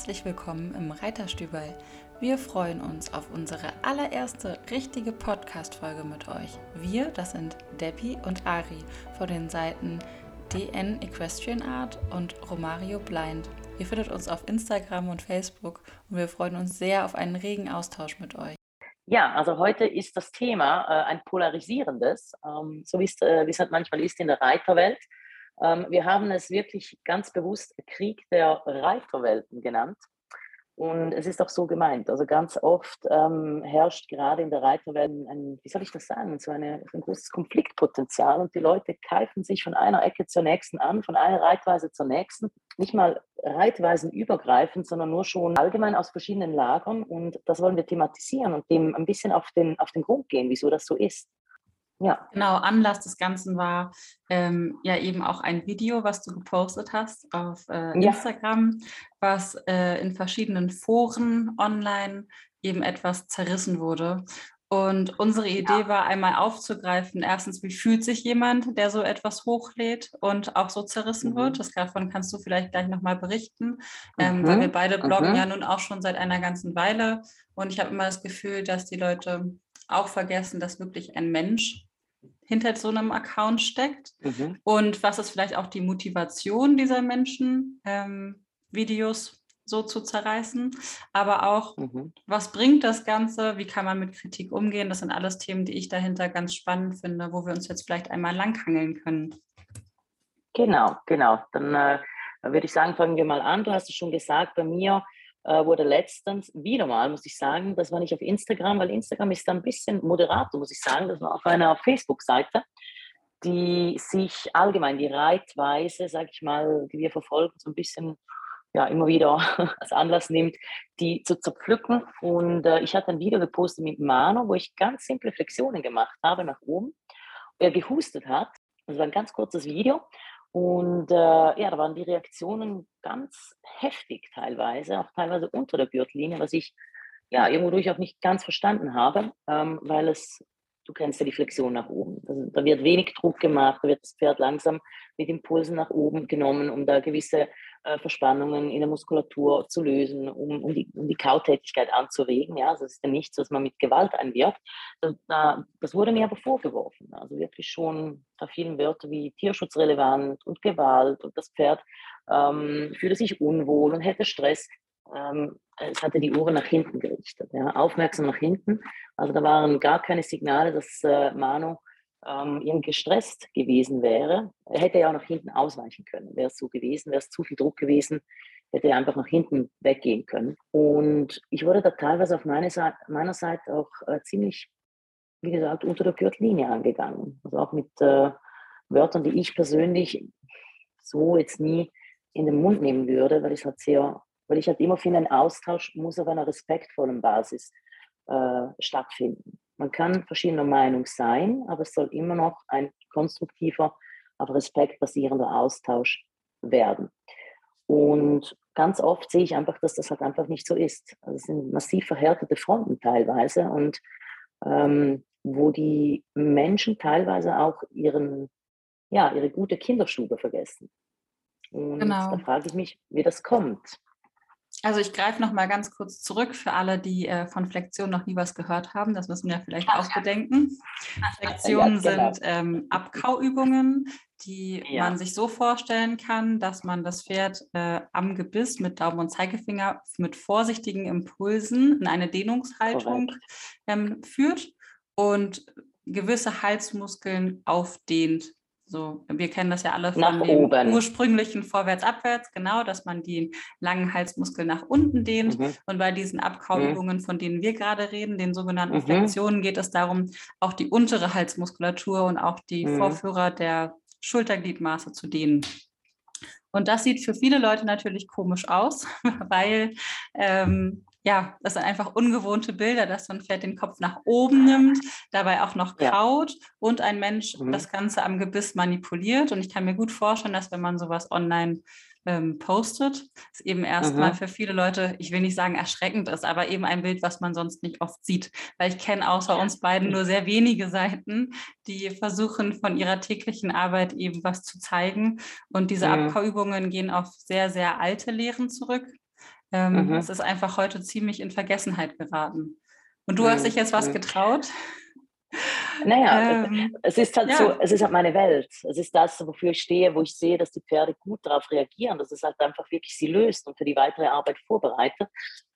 herzlich willkommen im Reiterstübel. Wir freuen uns auf unsere allererste richtige Podcast-Folge mit euch. Wir, das sind Debbie und Ari von den Seiten DN Equestrian Art und Romario Blind. Ihr findet uns auf Instagram und Facebook und wir freuen uns sehr auf einen regen Austausch mit euch. Ja, also heute ist das Thema äh, ein polarisierendes, ähm, so wie äh, es halt manchmal ist in der Reiterwelt. Ähm, wir haben es wirklich ganz bewusst Krieg der Reiterwelten genannt. Und es ist auch so gemeint. Also ganz oft ähm, herrscht gerade in der Reiterwelt ein, wie soll ich das sagen, so eine, ein großes Konfliktpotenzial und die Leute keifen sich von einer Ecke zur nächsten an, von einer Reitweise zur nächsten. Nicht mal Reitweisen übergreifend, sondern nur schon allgemein aus verschiedenen Lagern. Und das wollen wir thematisieren und dem ein bisschen auf den, auf den Grund gehen, wieso das so ist. Ja. Genau, Anlass des Ganzen war ähm, ja eben auch ein Video, was du gepostet hast auf äh, Instagram, ja. was äh, in verschiedenen Foren online eben etwas zerrissen wurde. Und unsere Idee ja. war einmal aufzugreifen, erstens, wie fühlt sich jemand, der so etwas hochlädt und auch so zerrissen mhm. wird. Das davon kannst du vielleicht gleich nochmal berichten, ähm, mhm. weil wir beide bloggen mhm. ja nun auch schon seit einer ganzen Weile. Und ich habe immer das Gefühl, dass die Leute auch vergessen, dass wirklich ein Mensch hinter so einem Account steckt mhm. und was ist vielleicht auch die Motivation dieser Menschen, ähm, Videos so zu zerreißen, aber auch, mhm. was bringt das Ganze, wie kann man mit Kritik umgehen, das sind alles Themen, die ich dahinter ganz spannend finde, wo wir uns jetzt vielleicht einmal langhangeln können. Genau, genau. Dann äh, würde ich sagen, fangen wir mal an. Du hast es schon gesagt, bei mir äh, wurde letztens wieder mal, muss ich sagen, das war nicht auf Instagram, weil Instagram ist ein bisschen moderater, muss ich sagen, das war auf einer Facebook-Seite, die sich allgemein die Reitweise, sag ich mal, die wir verfolgen, so ein bisschen ja, immer wieder als Anlass nimmt, die zu zerpflücken. Und äh, ich hatte ein Video gepostet mit Mano, wo ich ganz simple Flexionen gemacht habe nach oben. Er gehustet hat. Das war ein ganz kurzes Video. Und äh, ja, da waren die Reaktionen ganz heftig teilweise, auch teilweise unter der Gürtellinie, was ich ja irgendwo durch auch nicht ganz verstanden habe, ähm, weil es, du kennst ja die Flexion nach oben. Also, da wird wenig Druck gemacht, da wird das Pferd langsam mit Impulsen nach oben genommen, um da gewisse Verspannungen in der Muskulatur zu lösen, um, um, die, um die Kautätigkeit anzuregen. Ja, also es ist ja nichts, was man mit Gewalt einwirkt. Das, das wurde mir aber vorgeworfen. Also wirklich schon, da vielen Wörter wie tierschutzrelevant und Gewalt und das Pferd ähm, fühlte sich unwohl und hätte Stress. Ähm, es hatte die Uhr nach hinten gerichtet, ja, aufmerksam nach hinten. Also da waren gar keine Signale, dass äh, Manu ähm, irgendwie gestresst gewesen wäre, er hätte ja auch nach hinten ausweichen können. Wäre es so gewesen, wäre es zu viel Druck gewesen, hätte er einfach nach hinten weggehen können. Und ich wurde da teilweise auf meine Seite, meiner Seite auch äh, ziemlich, wie gesagt, unter der Gürtellinie angegangen. Also auch mit äh, Wörtern, die ich persönlich so jetzt nie in den Mund nehmen würde, weil ich halt sehr, weil ich halt immer finde, ein Austausch muss auf einer respektvollen Basis äh, stattfinden. Man kann verschiedener Meinung sein, aber es soll immer noch ein konstruktiver, auf Respekt basierender Austausch werden. Und ganz oft sehe ich einfach, dass das halt einfach nicht so ist. Also es sind massiv verhärtete Fronten teilweise und ähm, wo die Menschen teilweise auch ihren, ja, ihre gute Kinderstube vergessen. Und genau. da frage ich mich, wie das kommt. Also ich greife noch mal ganz kurz zurück für alle, die äh, von Flexion noch nie was gehört haben. Das müssen wir vielleicht auch bedenken. Flexionen ja, genau. sind ähm, Abkauübungen, die ja. man sich so vorstellen kann, dass man das Pferd äh, am Gebiss mit Daumen und Zeigefinger mit vorsichtigen Impulsen in eine Dehnungshaltung ähm, führt und gewisse Halsmuskeln aufdehnt. So, wir kennen das ja alle von nach dem oben. ursprünglichen Vorwärts-Abwärts, genau, dass man die langen Halsmuskeln nach unten dehnt. Mhm. Und bei diesen Abkauübungen, mhm. von denen wir gerade reden, den sogenannten mhm. Flexionen, geht es darum, auch die untere Halsmuskulatur und auch die mhm. Vorführer der Schultergliedmaße zu dehnen. Und das sieht für viele Leute natürlich komisch aus, weil ähm, ja, das sind einfach ungewohnte Bilder, dass so ein Pferd den Kopf nach oben nimmt, dabei auch noch kaut ja. und ein Mensch mhm. das Ganze am Gebiss manipuliert. Und ich kann mir gut vorstellen, dass wenn man sowas online ähm, postet, es eben erstmal mhm. für viele Leute, ich will nicht sagen erschreckend ist, aber eben ein Bild, was man sonst nicht oft sieht. Weil ich kenne außer uns beiden nur sehr wenige Seiten, die versuchen, von ihrer täglichen Arbeit eben was zu zeigen. Und diese mhm. Abkauübungen gehen auf sehr, sehr alte Lehren zurück Ähm, mhm. Es ist einfach heute ziemlich in Vergessenheit geraten. Und du mhm. hast dich jetzt was mhm. getraut? Naja, ähm, es ist halt ja. so, es ist halt meine Welt. Es ist das, wofür ich stehe, wo ich sehe, dass die Pferde gut darauf reagieren, dass es halt einfach wirklich sie löst und für die weitere Arbeit vorbereitet.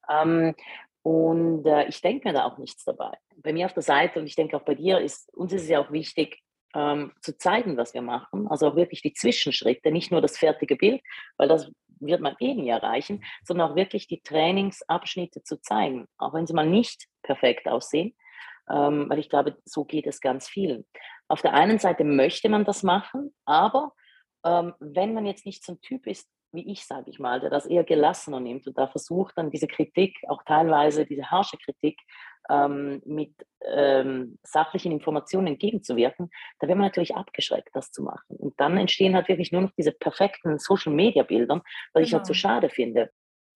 Ähm, und äh, ich denke mir da auch nichts dabei. Bei mir auf der Seite und ich denke auch bei dir ist, uns ist es ja auch wichtig, ähm, zu zeigen, was wir machen. Also auch wirklich die Zwischenschritte, nicht nur das fertige Bild, weil das wird man eh nie erreichen, sondern auch wirklich die Trainingsabschnitte zu zeigen, auch wenn sie mal nicht perfekt aussehen, ähm, weil ich glaube, so geht es ganz vielen. Auf der einen Seite möchte man das machen, aber ähm, wenn man jetzt nicht so ein Typ ist, wie ich, sage ich mal, der das eher gelassener nimmt und da versucht dann diese Kritik, auch teilweise diese harsche Kritik, ähm, mit ähm, sachlichen Informationen entgegenzuwirken, da wird man natürlich abgeschreckt, das zu machen. Und dann entstehen halt wirklich nur noch diese perfekten Social-Media-Bilder, was genau. ich halt so genau. schade finde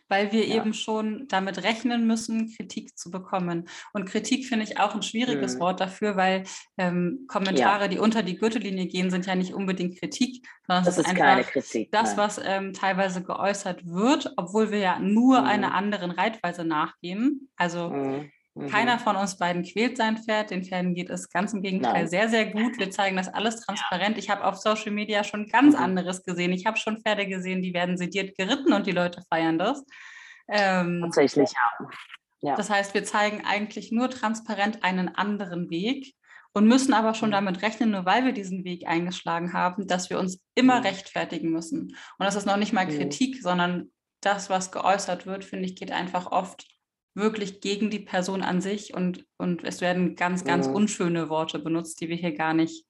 weil wir ja. eben schon damit rechnen müssen, Kritik zu bekommen. Und Kritik finde ich auch ein schwieriges mhm. Wort dafür, weil ähm, Kommentare, ja. die unter die Gürtellinie gehen, sind ja nicht unbedingt Kritik, sondern das, das ist, einfach Kritik, das, was ähm, teilweise geäußert wird, obwohl wir ja nur mhm. einer anderen Reitweise nachgehen. Also mhm. Keiner mhm. von uns beiden quält sein Pferd. Den Pferden geht es ganz im Gegenteil Nein. sehr, sehr gut. Wir zeigen das alles transparent. Ich habe auf Social Media schon ganz mhm. anderes gesehen. Ich habe schon Pferde gesehen, die werden sediert geritten und die Leute feiern das. Ähm, Tatsächlich, ja. ja. Das heißt, wir zeigen eigentlich nur transparent einen anderen Weg und müssen aber schon mhm. damit rechnen, nur weil wir diesen Weg eingeschlagen haben, dass wir uns immer mhm. rechtfertigen müssen. Und das ist noch nicht mal. Kritik, sondern das, was geäußert wird, finde ich, geht einfach oft wirklich gegen die Person an sich und, und es werden ganz, ganz ja. unschöne Worte benutzt, die wir hier gar nicht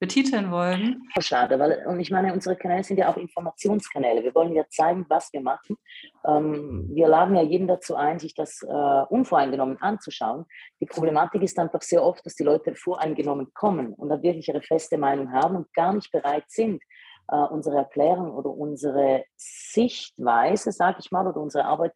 betiteln wollen. Schade, weil, und ich meine, unsere Kanäle sind ja auch Informationskanäle. Wir wollen ja zeigen, was wir machen. Ähm, wir laden ja jeden dazu ein, sich das äh, unvoreingenommen anzuschauen. Die Problematik ist einfach sehr oft, dass die Leute voreingenommen kommen und da wirklich ihre feste Meinung haben und gar nicht bereit sind, äh, unsere Erklärung oder unsere Sichtweise, sage ich mal, oder unsere Arbeit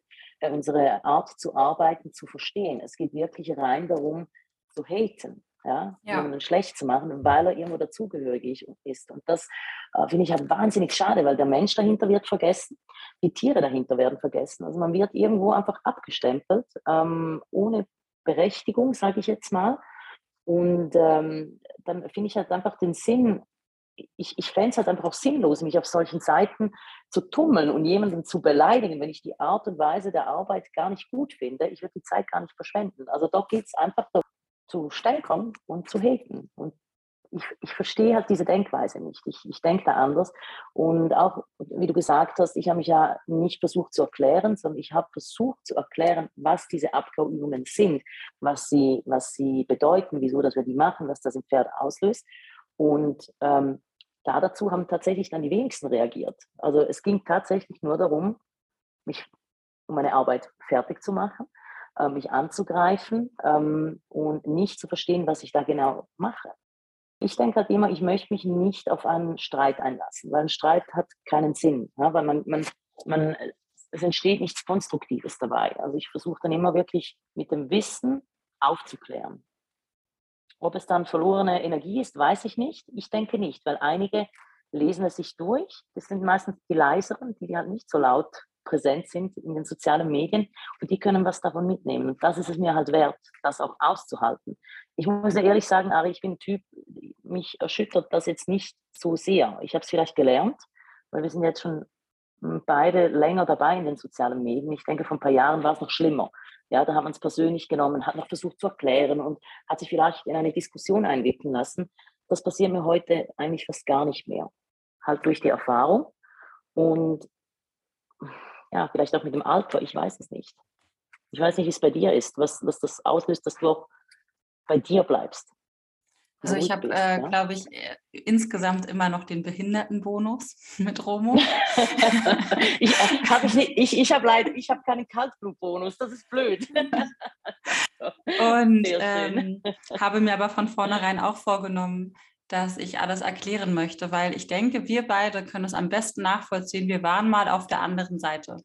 unsere Art zu arbeiten zu verstehen. Es geht wirklich rein darum, zu haten, ja, ja. jemanden schlecht zu machen, weil er irgendwo dazugehörig ist. Und das äh, finde ich halt wahnsinnig schade, weil der Mensch dahinter wird vergessen, die Tiere dahinter werden vergessen. Also man wird irgendwo einfach abgestempelt, ähm, ohne Berechtigung, sage ich jetzt mal. Und ähm, dann finde ich halt einfach den Sinn ich, ich fände es halt einfach auch sinnlos, mich auf solchen Seiten zu tummeln und jemanden zu beleidigen, wenn ich die Art und Weise der Arbeit gar nicht gut finde. Ich würde die Zeit gar nicht verschwenden. Also da geht es einfach darum, zu steigern und zu haten. Und ich, ich verstehe halt diese Denkweise nicht. Ich, ich denke da anders. Und auch, wie du gesagt hast, ich habe mich ja nicht versucht zu erklären, sondern ich habe versucht zu erklären, was diese Abgauübungen sind, was sie, was sie bedeuten, wieso dass wir die machen, was das im Pferd auslöst. Und ähm, da dazu haben tatsächlich dann die wenigsten reagiert. Also es ging tatsächlich nur darum, mich um meine Arbeit fertig zu machen, äh, mich anzugreifen ähm, und nicht zu verstehen, was ich da genau mache. Ich denke halt immer, ich möchte mich nicht auf einen Streit einlassen, weil ein Streit hat keinen Sinn, ja, weil man, man, man, es entsteht nichts Konstruktives dabei. Also ich versuche dann immer wirklich mit dem Wissen aufzuklären. Ob es dann verlorene Energie ist, weiß ich nicht. Ich denke nicht, weil einige lesen es sich durch. Das sind meistens die leiseren, die halt nicht so laut präsent sind in den sozialen Medien und die können was davon mitnehmen. Und das ist es mir halt wert, das auch auszuhalten. Ich muss ehrlich sagen, Ari, ich bin ein Typ, mich erschüttert das jetzt nicht so sehr. Ich habe es vielleicht gelernt, weil wir sind jetzt schon beide länger dabei in den sozialen Medien. Ich denke, vor ein paar Jahren war es noch schlimmer. Ja, da hat man es persönlich genommen, hat noch versucht zu erklären und hat sich vielleicht in eine Diskussion einwickeln lassen. Das passiert mir heute eigentlich fast gar nicht mehr. Halt durch die Erfahrung und ja, vielleicht auch mit dem Alter, ich weiß es nicht. Ich weiß nicht, wie es bei dir ist, was, was das auslöst, dass du auch bei dir bleibst. Also ich habe, äh, glaube ich, äh, insgesamt immer noch den Behindertenbonus mit Romo. ich habe ich, ich, ich habe leider, ich habe keinen Kaltblutbonus, das ist blöd. Und ähm, habe mir aber von vornherein auch vorgenommen, dass ich alles erklären möchte, weil ich denke, wir beide können es am besten nachvollziehen. Wir waren mal auf der anderen Seite.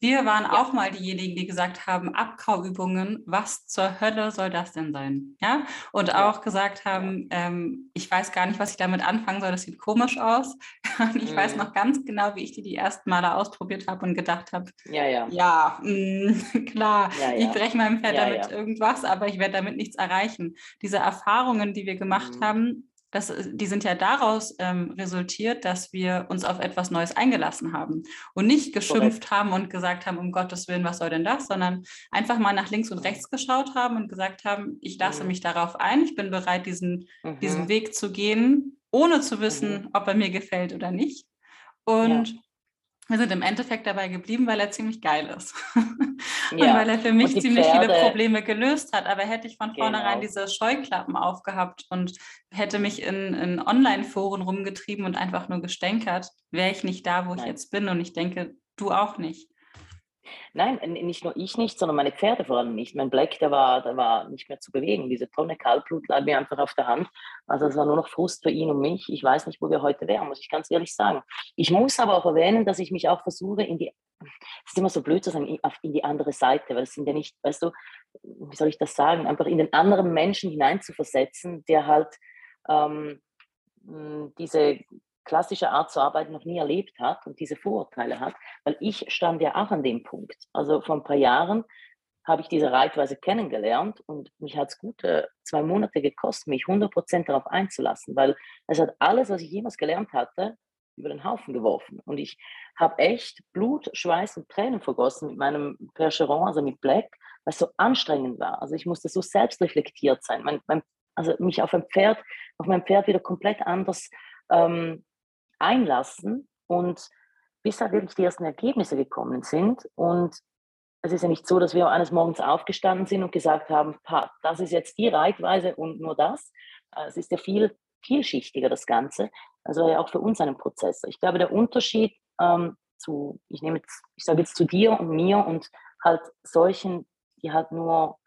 Wir waren ja. auch mal diejenigen, die gesagt haben, Abkauübungen, was zur Hölle soll das denn sein? Ja, und ja. auch gesagt haben, ähm, ich weiß gar nicht, was ich damit anfangen soll, das sieht komisch aus. ich mhm. weiß noch ganz genau, wie ich die die ersten Male ausprobiert habe und gedacht habe, ja, ja, ja mh, mm, klar, ich breche meinem Pferd damit irgendwas, aber ich werde damit nichts erreichen. Diese Erfahrungen, die wir gemacht mhm. haben, das, äh, die sind ja daraus ähm, resultiert, dass wir uns auf etwas Neues eingelassen haben und nicht geschimpft Correct. haben und gesagt haben, um Gottes Willen, was soll denn das, sondern einfach mal nach links und rechts geschaut haben und gesagt haben, ich lasse mhm. mich darauf ein, ich bin bereit, diesen, mhm. diesen Weg zu gehen, ohne zu wissen, mhm. ob er mir gefällt oder nicht. Und ja wir sind im Endeffekt dabei geblieben, weil er ziemlich geil ist. und ja. weil er für mich ziemlich Pferde. viele Probleme gelöst hat. Aber hätte ich von vornherein genau. diese Scheuklappen aufgehabt und hätte mich in, in Online-Foren rumgetrieben und einfach nur gestänkert, wäre ich nicht da, wo Nein. ich jetzt bin. Und ich denke, du auch nicht. Nein, nicht nur ich nicht, sondern meine Pferde vor allem nicht. Mein Black, der war, der war nicht mehr zu bewegen. Diese Tonne Kaltblut lag mir einfach auf der Hand. Also es war nur noch Frust für ihn und mich. Ich weiß nicht, wo wir heute wären, muss ich ganz ehrlich sagen. Ich muss aber auch erwähnen, dass ich mich auch versuche, in die, es ist immer so blöd zu sagen, in die andere Seite, weil es sind ja nicht, weißt du, wie soll ich das sagen, einfach in den anderen Menschen hineinzuversetzen, der halt ähm, diese klassische Art zu arbeiten noch nie erlebt hat und diese Vorurteile hat, weil ich stand ja auch an dem Punkt. Also vor ein paar Jahren habe ich diese Reitweise kennengelernt und mich hat es gute zwei Monate gekostet, mich 100% darauf einzulassen, weil es hat alles, was ich jemals gelernt hatte, über den Haufen geworfen. Und ich habe echt Blut, Schweiß und Tränen vergossen mit meinem Percheron, also mit Black, was so anstrengend war. Also ich musste so selbstreflektiert sein. Mein, mein, also mich auf ein Pferd, auf mein Pferd wieder komplett anders ähm, einlassen und bis halt wirklich die ersten Ergebnisse gekommen sind. Und es ist ja nicht so, dass wir eines Morgens aufgestanden sind und gesagt haben, das ist jetzt die Reitweise und nur das. Äh, es ist ja viel vielschichtiger, das Ganze. Also ja auch für uns ein Prozess. Ich glaube, der Unterschied ähm, zu, ich nehme jetzt, ich sage jetzt zu dir und mir und halt solchen, die halt nur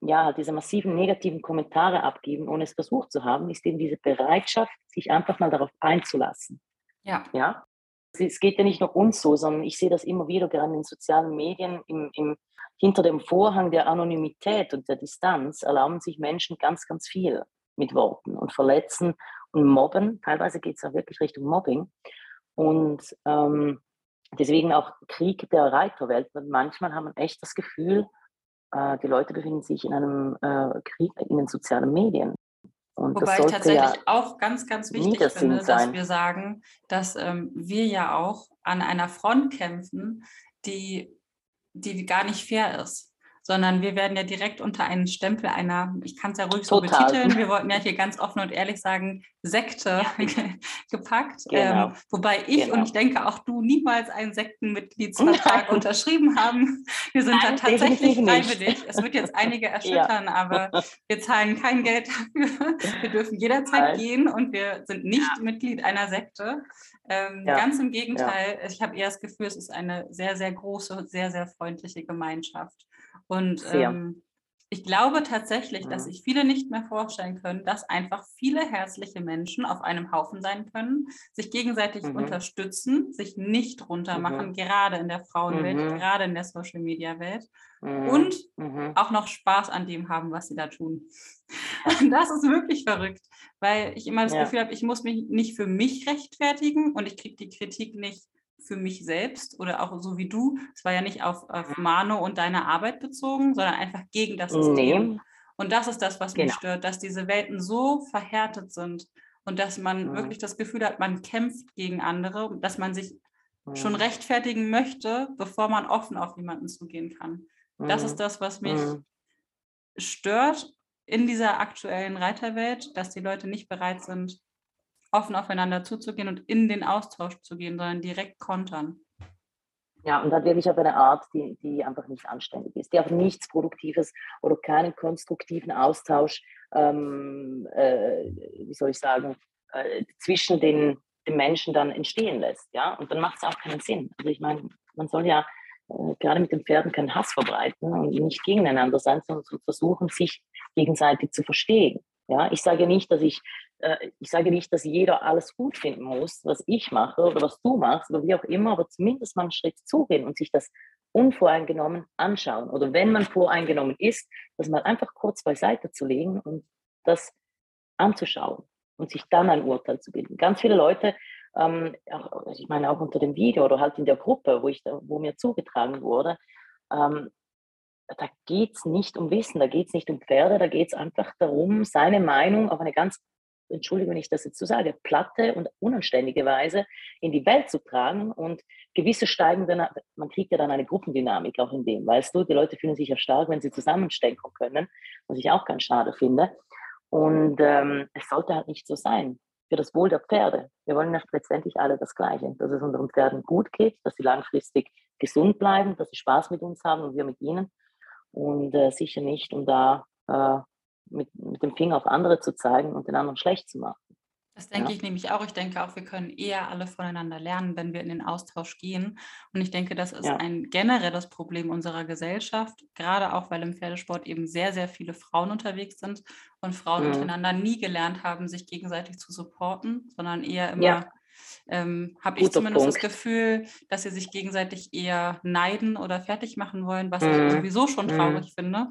ja, diese massiven negativen Kommentare abgeben, ohne es versucht zu haben, ist eben diese Bereitschaft, sich einfach mal darauf einzulassen. Ja. ja? Es geht ja nicht nur uns so, sondern ich sehe das immer wieder, gerade in den sozialen Medien, im, im, hinter dem Vorhang der Anonymität und der Distanz erlauben sich Menschen ganz, ganz viel mit Worten und verletzen und mobben. Teilweise geht es auch wirklich Richtung Mobbing. Und ähm, deswegen auch Krieg der Reiterwelt. Und manchmal haben wir echt das Gefühl, äh, die Leute befinden sich in einem äh, Krieg in den sozialen Medien. Und Wobei ich tatsächlich ja auch ganz, ganz wichtig finde, dass wir sagen, dass ähm, wir ja auch an einer Front kämpfen, die, die gar nicht fair ist sondern wir werden ja direkt unter einen Stempel einer, ich kann es ja ruhig so Total. betiteln, wir wollten ja hier ganz offen und ehrlich sagen, Sekte gepackt. Genau. Ähm, wobei ich genau. und ich denke auch du niemals einen Sektenmitgliedsvertrag unterschrieben haben. Wir sind Nein, da tatsächlich freiwillig. Es wird jetzt einige erschüttern, ja. aber wir zahlen kein Geld dafür. Wir dürfen jederzeit Nein. gehen und wir sind nicht ja. Mitglied einer Sekte. Ähm, ja. Ganz im Gegenteil, ich habe eher das Gefühl, es ist eine sehr, sehr große, sehr, sehr freundliche Gemeinschaft. Und ähm, ich glaube tatsächlich, dass mhm. sich viele nicht mehr vorstellen können, dass einfach viele herzliche Menschen auf einem Haufen sein können, sich gegenseitig mhm. unterstützen, sich nicht runtermachen, mhm. gerade in der Frauenwelt, mhm. gerade in der Social-Media-Welt mhm. und mhm. auch noch Spaß an dem haben, was sie da tun. das ist wirklich verrückt, weil ich immer das ja. Gefühl habe, ich muss mich nicht für mich rechtfertigen und ich kriege die Kritik nicht für mich selbst oder auch so wie du. Es war ja nicht auf, auf Mano und deine Arbeit bezogen, sondern einfach gegen das System. Nee. Und das ist das, was genau. mich stört, dass diese Welten so verhärtet sind und dass man mhm. wirklich das Gefühl hat, man kämpft gegen andere, dass man sich mhm. schon rechtfertigen möchte, bevor man offen auf jemanden zugehen kann. Mhm. Das ist mhm. das, was mich mhm. stört in dieser aktuellen Reiterwelt, dass die Leute nicht bereit sind, offen aufeinander zuzugehen und in den Austausch zu gehen, sondern direkt kontern. Ja, und dann wirklich auf eine Art, die, die einfach nicht anständig ist, die auch nichts Produktives oder keinen konstruktiven Austausch, ähm, äh, wie soll ich sagen, äh, zwischen den, den Menschen dann entstehen lässt. Ja? Und dann macht es auch keinen Sinn. Also ich meine, man soll ja äh, gerade mit den Pferden keinen Hass verbreiten und nicht gegeneinander sein, sondern versuchen, sich gegenseitig zu verstehen. Ja, ich sage nicht, dass ich ich sage nicht, dass jeder alles gut finden muss, was ich mache oder was du machst oder wie auch immer, aber zumindest mal einen Schritt zugehen und sich das unvoreingenommen anschauen. Oder wenn man voreingenommen ist, das mal einfach kurz beiseite zu legen und das anzuschauen und sich dann ein Urteil zu bilden. Ganz viele Leute, ähm, also ich meine auch unter dem Video oder halt in der Gruppe, wo, ich wo mir zugetragen wurde, ähm, da geht es nicht um Wissen, da geht es nicht um Pferde, da geht es einfach darum, seine Meinung auf eine ganz Entschuldigung, wenn ich das jetzt so sage, platte und unanständige Weise in die Welt zu tragen und gewisse steigende, man kriegt ja dann eine Gruppendynamik auch in dem, weißt du, die Leute fühlen sich ja stark, wenn sie zusammenstecken können, was ich auch ganz schade finde. Und ähm, es sollte halt nicht so sein. Für das Wohl der Pferde. Wir wollen ja letztendlich alle das Gleiche, dass es unseren Pferden gut geht, dass sie langfristig gesund bleiben, dass sie Spaß mit uns haben und wir mit ihnen. Und äh, sicher nicht, um da äh, mit, mit dem Finger auf andere zu zeigen und den anderen schlecht zu machen. Das denke ja. ich nämlich auch. Ich denke auch, wir können eher alle voneinander lernen, wenn wir in den Austausch gehen. Und ich denke, das ist ja. ein generelles Problem unserer Gesellschaft, gerade auch, weil im Pferdesport eben sehr, sehr viele Frauen unterwegs sind und Frauen mhm. untereinander nie gelernt haben, sich gegenseitig zu supporten, sondern eher immer, ja. ähm, habe ich zumindest Punkt. das Gefühl, dass sie sich gegenseitig eher neiden oder fertig machen wollen, was mhm. ich sowieso schon mhm. traurig mhm. finde.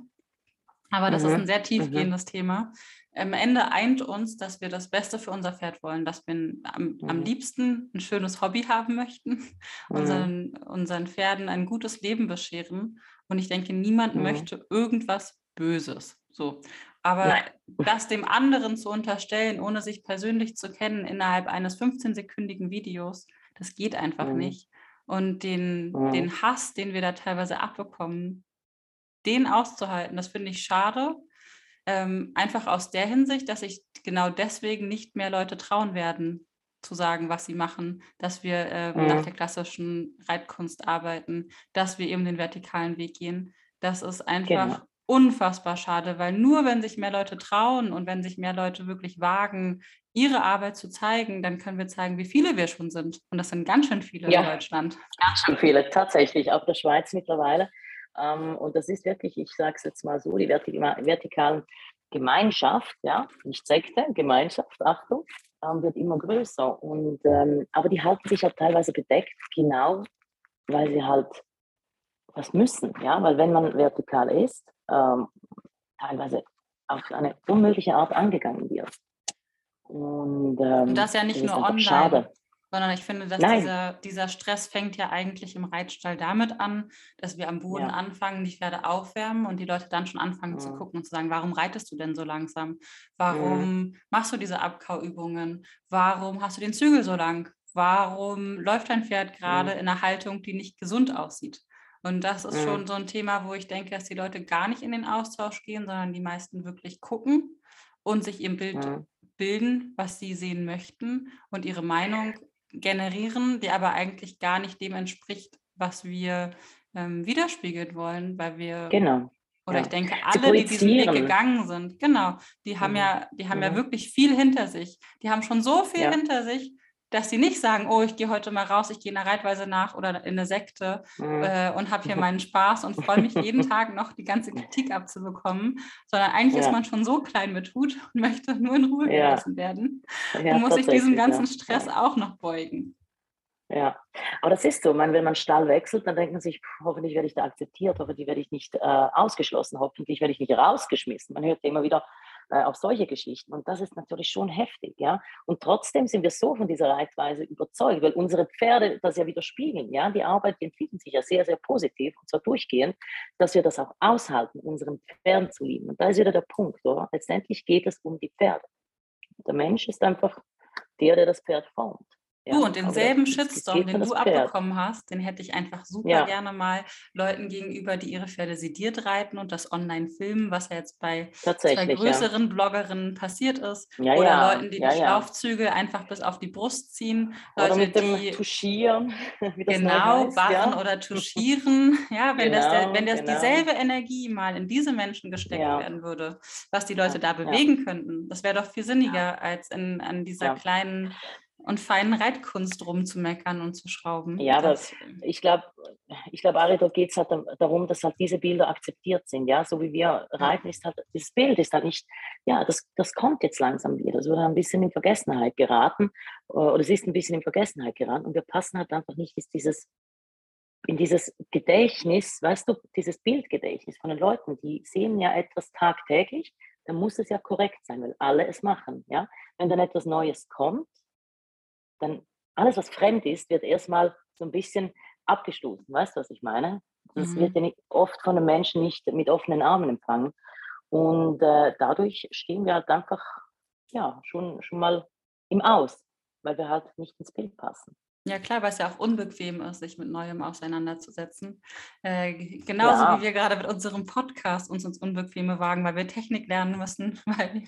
Aber das mhm. ist ein sehr mhm. tiefgehendes mhm. Thema. Am Ende eint uns, dass wir das Beste für unser Pferd wollen, dass wir am, am mhm. liebsten ein schönes Hobby haben möchten, mhm. unseren, unseren Pferden ein gutes Leben bescheren. Und ich denke, niemand mhm. möchte irgendwas Böses. So. Aber Nein. das dem anderen zu unterstellen, ohne sich persönlich zu kennen, innerhalb eines 15-sekündigen Videos, das geht einfach nicht. Und den, den Hass, den wir da teilweise abbekommen, den auszuhalten, das finde ich schade. Ähm, einfach aus der Hinsicht, dass sich genau deswegen nicht mehr Leute trauen werden, zu sagen, was sie machen, dass wir äh, mhm. nach der klassischen Reitkunst arbeiten, dass wir eben den vertikalen Weg gehen. Das ist einfach genau. unfassbar schade, weil nur wenn sich mehr Leute trauen und wenn sich mehr Leute wirklich wagen, ihre Arbeit zu zeigen, dann können wir zeigen, wie viele wir schon sind. Und das sind ganz schön viele ja, in Deutschland. Ganz schön viele, tatsächlich, auch der Schweiz mittlerweile. Ähm, und das ist wirklich, ich sage es jetzt mal so, die vertikalen Gemeinschaft, ja, nicht Sekte, Gemeinschaft, Achtung, ähm, wird immer größer. Und, ähm, aber die halten sich auch teilweise bedeckt, genau, weil sie halt was müssen, ja, weil wenn man vertikal ist, ähm, teilweise auf eine unmögliche Art angegangen wird. Und, ähm, und das ja nicht nur online. Schade sondern ich finde, dass dieser, dieser Stress fängt ja eigentlich im Reitstall damit an, dass wir am Boden ja. anfangen, die Pferde aufwärmen und die Leute dann schon anfangen ja. zu mhm. gucken und zu sagen, warum reitest du denn so langsam? Warum. Mhm. machst du diese Abkauübungen? Warum hast du den Zügel so lang? Warum läuft dein Pferd gerade in einer Haltung, die nicht gesund aussieht? Und das ist schon so ein Thema, wo ich denke, dass die Leute gar nicht in den Austausch gehen, sondern die meisten wirklich gucken und sich ihr Bild bilden, was sie sehen möchten und ihre Meinung generieren, die aber eigentlich gar nicht dem entspricht, was wir ähm, widerspiegelt wollen, weil wir genau. Oder ja. ich denke, alle, die diesen Weg gegangen sind, genau, die haben mhm. ja, die haben mhm. ja wirklich viel hinter sich. Die haben schon so viel ja. hinter sich, dass sie nicht sagen, oh, ich gehe heute mal raus, ich gehe in einer Reitweise nach oder in eine Sekte mhm. äh, und habe hier meinen Spaß und freue mich jeden Tag noch die ganze Kritik abzubekommen, sondern eigentlich ja. ist man schon so klein mit Hut und möchte nur in Ruhe ja. gelassen werden. Ja, und muss sich diesem ganzen Stress auch noch beugen. Ja, aber das ist so. Man, wenn man Stall wechselt, dann denkt man sich, hoffentlich werde ich da akzeptiert, hoffentlich werde ich nicht äh, ausgeschlossen, hoffentlich werde ich nicht rausgeschmissen. Man hört immer wieder, äh, auf solche Geschichten. Und das ist natürlich schon heftig, ja. Und trotzdem sind wir so von dieser Reitweise überzeugt, weil unsere Pferde das ja widerspiegeln, ja. Die Arbeit die entwickelt sich ja sehr, sehr positiv und zwar durchgehend, dass wir das auch aushalten, unseren Pferden zu lieben. Und da ist wieder der Punkt, oder? Letztendlich geht es um die Pferde. Der Mensch ist einfach der, der das Pferd formt. Ja, du und denselben Shitstorm, den du abbekommen hast, den hätte ich einfach super ja. gerne mal Leuten gegenüber, die ihre Pferde sediert reiten und das online filmen, was ja jetzt bei zwei größeren ja. Bloggerinnen passiert ist. oder Leuten, die die Schlaufzüge einfach bis auf die Brust ziehen. Leute, oder mit dem die Tuschieren. genau, wachen oder tuschieren. Ja, wenn genau, das, der, wenn das genau. dieselbe Energie mal in diese Menschen gesteckt werden würde, was die Leute da bewegen könnten, das wäre doch viel sinniger als in, an dieser kleinen und feinen Reitkunst rumzumeckern und zu schrauben. Ja, das, ich glaube, ich glaube, Ari, da geht es halt darum, dass halt diese Bilder akzeptiert sind. Ja, so wie wir reiten, ist halt, das Bild ist halt nicht, ja, das, das kommt jetzt langsam wieder. Das wird ein bisschen in Vergessenheit geraten äh, oder es ist ein bisschen in Vergessenheit geraten und wir passen halt einfach nicht in dieses, in dieses Gedächtnis, weißt du, dieses Bildgedächtnis von den Leuten, die sehen ja etwas tagtäglich, dann muss es ja korrekt sein, weil alle es machen. Ja? Wenn dann etwas Neues kommt, dann alles, was fremd ist, wird erstmal so ein bisschen abgestoßen. Weißt du, was ich meine? Das mhm. wird ja nicht, oft von den Menschen nicht mit offenen Armen empfangen. Und äh, dadurch stehen wir halt einfach ja, schon, schon mal im Aus, weil wir halt nicht ins Bild passen. Ja, klar, weil es ja auch unbequem ist, sich mit Neuem auseinanderzusetzen. Äh, genauso ja. wie wir gerade mit unserem Podcast uns ins Unbequeme wagen, weil wir Technik lernen müssen, weil wir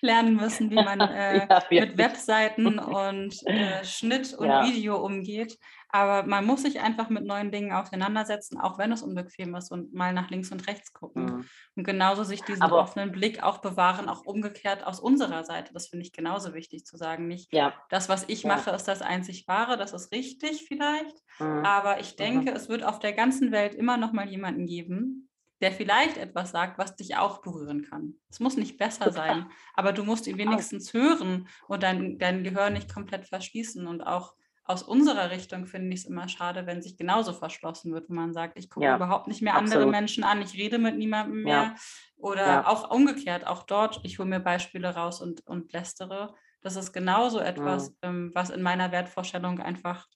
lernen müssen, wie man äh, ja, mit Webseiten und äh, Schnitt und ja. Video umgeht. Aber man muss sich einfach mit neuen Dingen auseinandersetzen, auch wenn es unbequem ist und mal nach links und rechts gucken. Mhm. Und genauso sich diesen Aber offenen Blick auch bewahren, auch umgekehrt aus unserer Seite. Das finde ich genauso wichtig zu sagen. Nicht, ja. das, was ich ja. mache, ist das einzig wahre, das ist richtig vielleicht. Mhm. Aber ich denke, mhm. es wird auf der ganzen Welt immer noch mal jemanden geben, der vielleicht etwas sagt, was dich auch berühren kann. Es muss nicht besser sein, aber du musst ihn wenigstens hören und dein, dein Gehör nicht komplett verschließen und auch aus unserer Richtung finde ich es immer schade, wenn sich genauso verschlossen wird, wenn man sagt, ich gucke ja, überhaupt nicht mehr absolut. andere Menschen an, ich rede mit niemandem mehr. Ja. Oder ja. auch umgekehrt, auch dort, ich hole mir Beispiele raus und, und lästere. Das ist genauso etwas, mhm. ähm, was in meiner Wertvorstellung einfach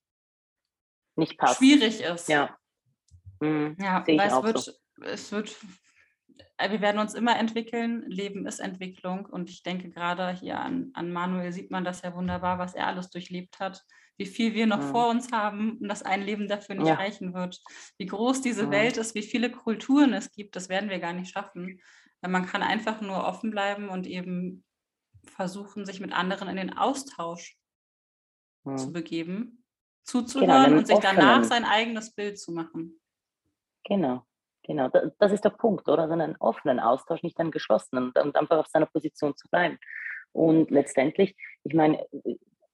nicht passt. schwierig ist. Ja, mhm. ja weil es wird, so. es wird äh, wir werden uns immer entwickeln. Leben ist Entwicklung. Und ich denke gerade hier an, an Manuel sieht man das ja wunderbar, was er alles durchlebt hat wie viel wir noch mhm. vor uns haben und dass ein Leben dafür nicht ja. reichen wird. Wie groß diese mhm. Welt ist, wie viele Kulturen es gibt, das werden wir gar nicht schaffen. Man kann einfach nur offen bleiben und eben versuchen, sich mit anderen in den Austausch mhm. zu begeben, genau, zuzuhören genau, und sich danach sein eigenes Bild zu machen. Genau. Genau, das ist der Punkt, oder? Also einen offenen Austausch, nicht einen geschlossenen und einfach auf seiner Position zu bleiben. Und letztendlich, ich meine,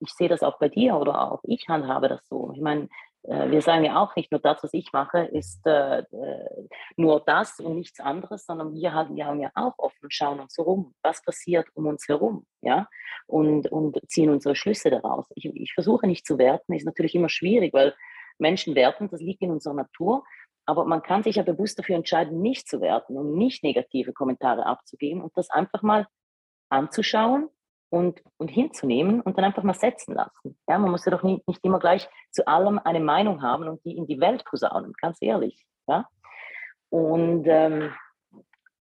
ich sehe das auch bei dir oder auch ich handhabe das so. Ich meine, äh, wir sagen ja auch nicht nur das, was ich mache, ist äh, äh, nur das und nichts anderes, sondern wir haben, wir haben ja auch offen, schauen uns herum, was passiert um uns herum, ja, und, und ziehen unsere Schlüsse daraus. Ich, ich versuche nicht zu werten, ist natürlich immer schwierig, weil Menschen werten, das liegt in unserer Natur, aber man kann sich ja bewusst dafür entscheiden, nicht zu werten und nicht negative Kommentare abzugeben und das einfach mal anzuschauen und, und hinzunehmen und dann einfach mal setzen lassen. Ja, man muss ja doch nicht, nicht immer gleich zu allem eine Meinung haben und die in die Welt posaunen, ganz ehrlich. Ja? Und ähm,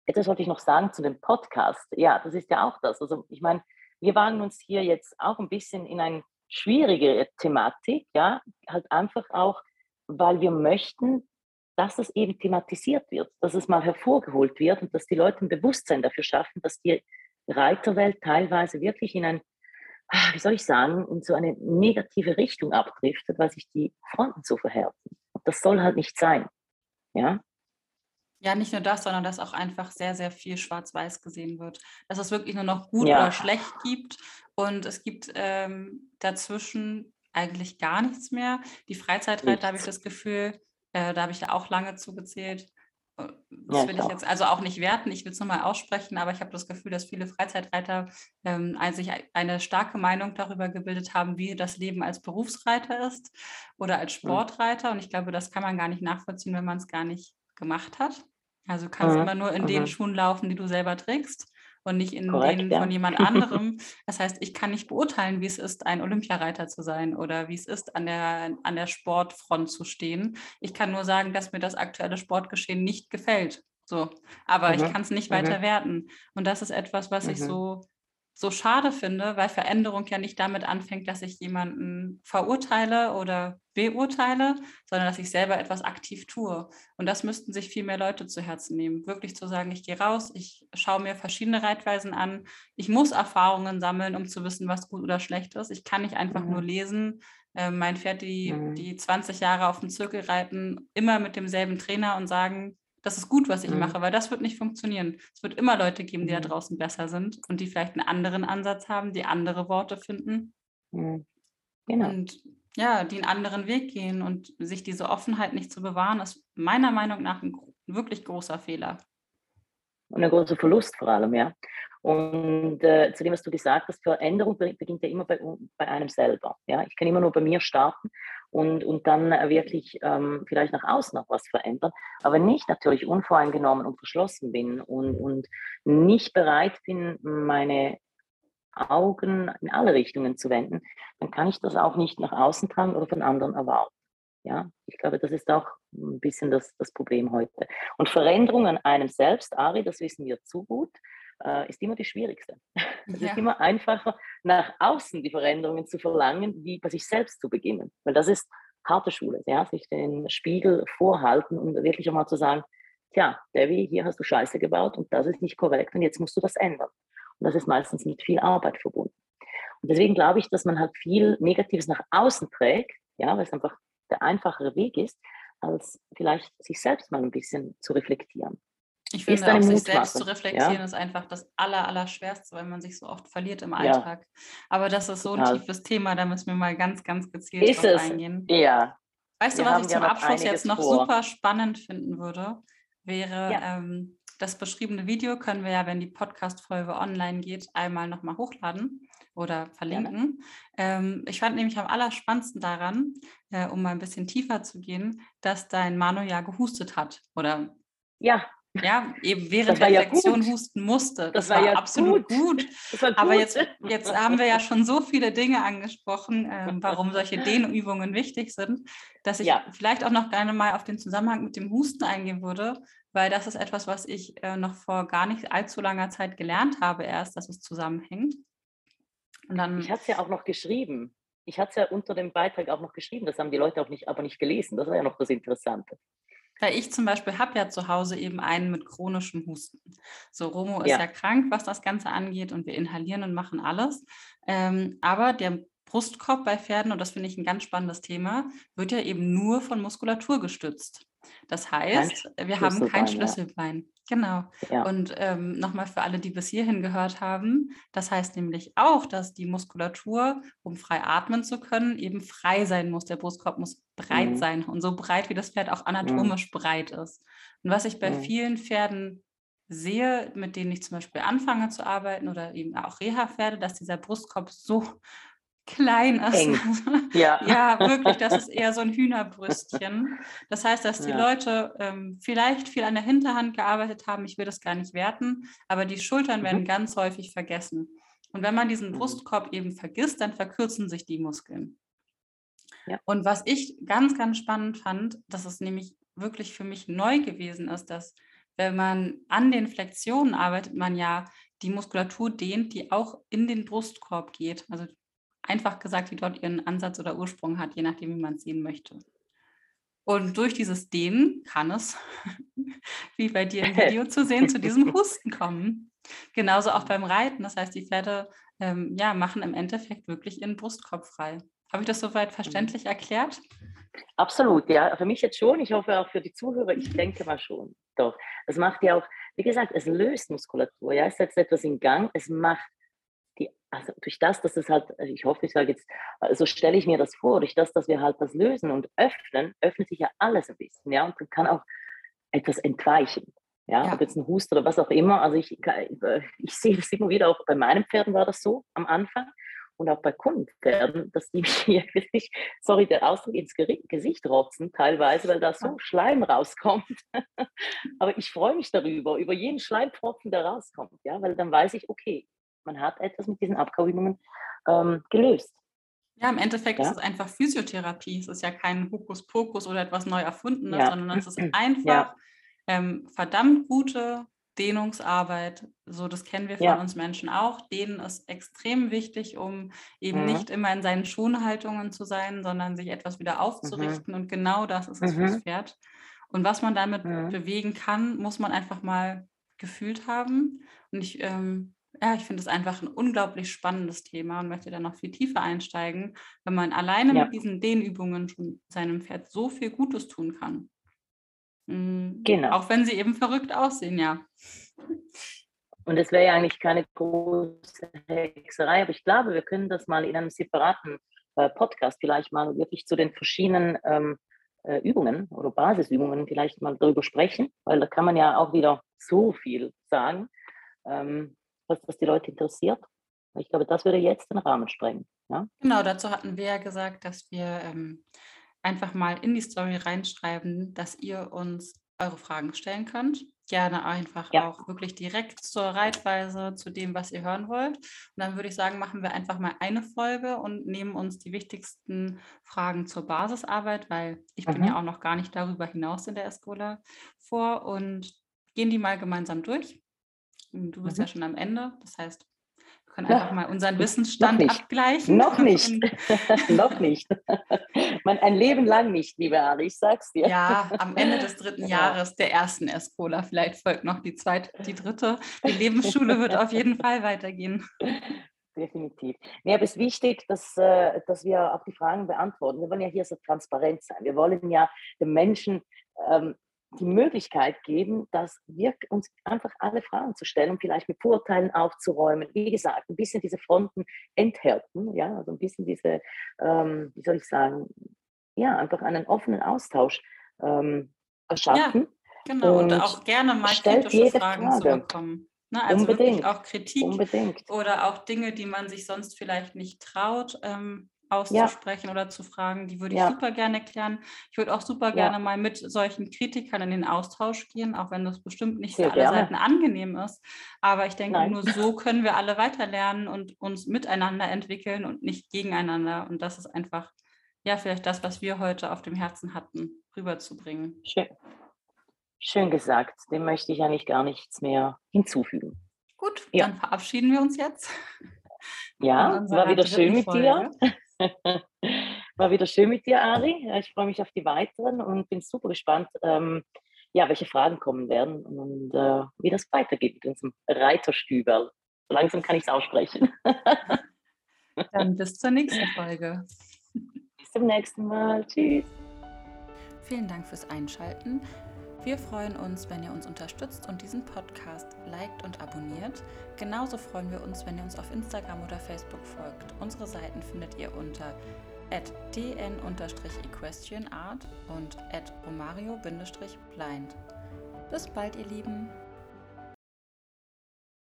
etwas wollte ich noch sagen zu dem Podcast. Ja, das ist ja auch das. Also ich meine, wir wagen uns hier jetzt auch ein bisschen in eine schwierige Thematik, ja, halt einfach auch, weil wir möchten, dass es eben thematisiert wird, dass es mal hervorgeholt wird und dass die Leute ein Bewusstsein dafür schaffen, dass die Reiterwelt teilweise wirklich in ein, ah, wie soll ich sagen, in so eine negative Richtung abdriftet, weil sich die Fronten so verhärten. Und das soll halt nicht sein. Ja. Ja, nicht nur das, sondern dass auch einfach sehr, sehr viel schwarz-weiß gesehen wird. Dass es wirklich nur noch gut ja. oder schlecht gibt. Und es gibt ähm, dazwischen eigentlich gar nichts mehr. Die Freizeitreiter habe ich das Gefühl, äh, da habe ich ja auch lange zugezählt, äh, das will ich jetzt also auch nicht werten, ich will es nochmal aussprechen, aber ich habe das Gefühl, dass viele Freizeitreiter ähm, sich eine starke Meinung darüber gebildet haben, wie das Leben als Berufsreiter ist oder als Sportreiter. Und ich glaube, das kann man gar nicht nachvollziehen, wenn man es gar nicht gemacht hat. Also du kannst mhm. immer nur in mhm. den Schuhen laufen, die du selber trägst und nicht in Korrekt, denen ja. von jemand anderem. Das heißt, ich kann nicht beurteilen, wie es ist, ein Olympiareiter zu sein oder wie es ist, an der, an der Sportfront zu stehen. Ich kann nur sagen, dass mir das aktuelle Sportgeschehen nicht gefällt. So, aber mhm. ich kann es nicht mhm. weiter werten. Und das ist etwas, was mhm. ich so so schade finde, weil Veränderung ja nicht damit anfängt, dass ich jemanden verurteile oder beurteile, sondern dass ich selber etwas aktiv tue. Und das müssten sich viel mehr Leute zu Herzen nehmen. Wirklich zu sagen, ich gehe raus, ich schaue mir verschiedene Reitweisen an. Ich muss Erfahrungen sammeln, um zu wissen, was gut oder schlecht ist. Ich kann nicht einfach mhm. nur lesen. Äh, mein Pferd, die, mhm. die 20 Jahre auf dem Zirkel reiten, immer mit demselben Trainer und sagen, das ist gut, was ich mhm. mache, weil das wird nicht funktionieren. Es wird immer Leute geben, die mhm. da draußen besser sind und die vielleicht einen anderen Ansatz haben, die andere Worte finden. Mhm. Genau. Und ja, den anderen Weg gehen und sich diese Offenheit nicht zu bewahren, ist meiner Meinung nach ein wirklich großer Fehler. Und ein großer Verlust vor allem, ja. Und äh, zu dem, was du gesagt hast, Veränderung beginnt ja immer bei, bei einem selber. Ja? Ich kann immer nur bei mir starten und, und dann wirklich ähm, vielleicht nach außen noch was verändern, aber nicht natürlich unvoreingenommen und verschlossen bin und, und nicht bereit bin, meine Augen in alle Richtungen zu wenden, dann kann ich das auch nicht nach außen tragen oder von anderen erwarten. Ja, ich glaube, das ist auch ein bisschen das, das Problem heute. Und Veränderung an einem selbst, Ari, das wissen wir zu gut, äh, ist immer die schwierigste. Es ja. ist immer einfacher, nach außen die Veränderungen zu verlangen, wie bei sich selbst zu beginnen. Weil das ist harte Schule, ja, sich den Spiegel vorhalten und wirklich einmal zu sagen, tja, Debbie, hier hast du Scheiße gebaut und das ist nicht korrekt und jetzt musst du das ändern. Und das ist meistens mit viel Arbeit verbunden. Und deswegen glaube ich, dass man halt viel Negatives nach außen trägt, ja, weil es einfach der einfachere Weg ist, als vielleicht sich selbst mal ein bisschen zu reflektieren. Ich finde, auch sich selbst zu reflektieren ja? ist einfach das aller, aller Schwerste, weil man sich so oft verliert im Alltag. Ja. Aber das ist so ein ja. tiefes Thema, da müssen wir mal ganz, ganz gezielt ist drauf es? eingehen. Ja. Weißt wir du, was ich zum Abschluss jetzt noch vor. super spannend finden würde? Wäre ähm, das beschriebene Video können wir ja, wenn die Podcast-Folge online geht, einmal nochmal hochladen oder verlinken. Ähm, ich fand nämlich am allerspannendsten daran, äh, um mal ein bisschen tiefer zu gehen, dass dein Manu ja gehustet hat oder ja. Ja, eben während der Lektion ja husten musste. Das, das war, war, ja absolut gut. gut. Gut. Aber jetzt, jetzt haben wir ja schon so viele Dinge angesprochen, äh, warum solche Dehnübungen wichtig sind, dass ich ja. vielleicht auch noch gerne mal auf den Zusammenhang mit dem Husten eingehen würde, weil das ist etwas, was ich äh, noch vor gar nicht allzu langer Zeit gelernt habe erst, dass es zusammenhängt. Und dann, ich hatte es ja auch noch geschrieben. Ich hatte es ja unter dem Beitrag auch noch geschrieben. Das haben die Leute auch nicht, aber nicht gelesen. Das war ja noch das Interessante. Weil ich zum Beispiel habe ja zu Hause eben einen mit chronischem Husten. So, Romo ist ja. ja krank, was das Ganze angeht und wir inhalieren und machen alles. Ähm, aber der Brustkorb bei Pferden, und das finde ich ein ganz spannendes Thema, wird ja eben nur von Muskulatur gestützt. Das heißt, wir haben kein Schlüsselbein. Ja. Genau. Ja. Und ähm, nochmal für alle, die bis hierhin gehört haben, das heißt nämlich auch, dass die Muskulatur, um frei atmen zu können, eben frei sein muss. Der Brustkorb muss breit mhm. sein und so breit, wie das Pferd auch mhm. anatomisch mhm. breit ist. Und was ich bei mhm. vielen Pferden sehe, mit denen ich zum Beispiel anfange zu arbeiten oder eben auch Reha-Pferde, dass dieser Brustkorb so klein ist. Eng. Ja. ja, wirklich, das ist eher so ein Hühnerbrüstchen. Das heißt, dass die ja. Leute ähm, vielleicht viel an der Hinterhand gearbeitet haben, ich will das gar nicht werten, aber die Schultern mhm. werden ganz häufig vergessen. Und wenn man diesen mhm. Brustkorb eben vergisst, dann verkürzen sich die Muskeln. Ja. Und was ich ganz, ganz spannend fand, dass es nämlich wirklich für mich neu gewesen ist, dass wenn man an den Flexionen arbeitet, man ja die Muskulatur dehnt, die auch in den Brustkorb geht. Also einfach gesagt, die dort ihren Ansatz oder Ursprung hat, je nachdem, wie man es sehen möchte. Und durch dieses Dehnen kann es, wie bei dir im Video zu sehen, zu diesem Husten kommen. Genauso auch beim Reiten. Das heißt, die Pferde ähm, ja, machen im Endeffekt wirklich ihren Brustkorb frei. Habe ich das soweit verständlich erklärt? Absolut, ja. Für mich jetzt schon. Ich hoffe auch für die Zuhörer. Ich denke mal schon. Doch. Es macht ja auch, wie gesagt, es löst Muskulatur. Ja, es setzt etwas in Gang. Es macht die, also durch das, dass es halt, also ich hoffe, ich sage jetzt, äh, so stelle ich mir das vor, durch das, dass wir halt das lösen und öffnen, öffnet sich ja alles ein bisschen, ja, und kann auch etwas entweichen. Ja, ja. ob jetzt ein Hust oder was auch immer. Also ich, äh, ich sehe das immer wieder, auch bei meinen Pferden war das so am Anfang und auch bei Kundenpferden, dass die mir wirklich, sorry, der Ausdruck ins Gesicht rotzen teilweise, weil da so Schleim rauskommt. Aber ich freue mich darüber, über jeden Schleimtropfen, der rauskommt, ja, weil dann weiß ich, okay, man hat etwas mit diesen Abkauübungen ähm, gelöst. Ja, im Endeffekt ja? ist es einfach Physiotherapie. Es ist ja kein Hokuspokus oder etwas neu erfundenes, ja. sondern es ist einfach ja. ähm, verdammt gute Dehnungsarbeit. So, das kennen wir von uns Menschen auch. Dehnen ist extrem wichtig, um eben mhm. nicht immer in seinen Schonhaltungen zu sein, sondern sich etwas wieder aufzurichten. Mhm. Und genau das ist es mhm. fürs Pferd. Und was man damit mhm. bewegen kann, muss man einfach mal gefühlt haben. Und ich ähm, ja, ich finde es einfach ein unglaublich spannendes Thema und möchte da noch viel tiefer einsteigen, wenn man alleine ja. mit diesen Dehnübungen schon seinem Pferd so viel Gutes tun kann. Mhm. Genau. Auch wenn sie eben verrückt aussehen, ja. Und es wäre ja eigentlich keine große Hexerei, aber ich glaube, wir können das mal in einem separaten äh, Podcast vielleicht mal wirklich zu den verschiedenen ähm, äh, Übungen oder Basisübungen vielleicht mal darüber sprechen, weil da kann man ja auch wieder so viel sagen, ähm, was, was die Leute interessiert. Ich glaube, das würde jetzt den Rahmen sprengen. Ja? Genau, dazu hatten wir ja gesagt, dass wir ähm, einfach mal in die Story reinschreiben, dass ihr uns eure Fragen stellen könnt. Gerne einfach ja. auch wirklich direkt zur Reitweise, zu dem, was ihr hören wollt. Und dann würde ich sagen, machen wir einfach mal eine Folge und nehmen uns die wichtigsten Fragen zur Basisarbeit, weil ich mhm. bin ja auch noch gar nicht darüber hinaus in der Escola vor und gehen die mal gemeinsam durch. Du bist mhm. ja schon am Ende. Das heißt, können einfach mal unseren Wissensstand noch abgleichen. Noch nicht. noch nicht. Man, ein Leben lang nicht, liebe Ari, ich sag's dir. Ja, am Ende des dritten Jahres der ersten Escola. Vielleicht folgt noch die zweite, die dritte. Die Lebensschule wird auf jeden Fall weitergehen. Definitiv. Nee, aber es ist wichtig, dass, äh, dass wir auch die Fragen beantworten. Wir wollen ja hier so transparent sein. Wir wollen ja den Menschen ähm, die Möglichkeit geben, dass wir uns einfach alle Fragen zu stellen und vielleicht mit Vorurteilen aufzuräumen. Wie gesagt, ein bisschen diese Fronten enthärten, ja, also ein bisschen diese, ähm, wie soll ich sagen, ja, einfach einen offenen Austausch ähm, erschaffen. Ja, genau, und, und, auch gerne mal kritische Fragen Frage. zu bekommen. Ne, also Unbedingt. auch Kritik Unbedingt. oder auch Dinge, die man sich sonst vielleicht nicht traut. Ähm, auszusprechen ja. oder zu fragen. Die würde ich ja. super gerne klären. Ich würde auch super ja. gerne mal mit solchen Kritikern in den Austausch gehen, auch wenn das bestimmt nicht Sehr für alle gerne. Seiten angenehm ist. Aber ich denke, Nein. nur so können wir alle weiterlernen und uns miteinander entwickeln und nicht gegeneinander. Und das ist einfach, ja, vielleicht das, was wir heute auf dem Herzen hatten, rüberzubringen. Schön. Schön gesagt. Dem möchte ich eigentlich gar nichts mehr hinzufügen. Gut, dann verabschieden wir uns jetzt. Ja, war wieder schön mit Folge. dir. War wieder schön mit dir, Ari. Ich freue mich auf die weiteren und bin super gespannt, ähm, ja, welche Fragen kommen werden und äh, wie das weitergeht mit unserem Reiterstüberl. So langsam kann ich es aussprechen. Dann bis zur nächsten Folge. Bis zum nächsten Mal. Tschüss. Vielen Dank fürs Einschalten. Wir freuen uns, wenn ihr uns unterstützt und diesen Podcast liked und abonniert. Genauso freuen wir uns, wenn ihr uns auf Instagram oder Facebook folgt. Unsere Seiten findet ihr unter dn-equestrianart und romario-blind. Bis bald, ihr Lieben!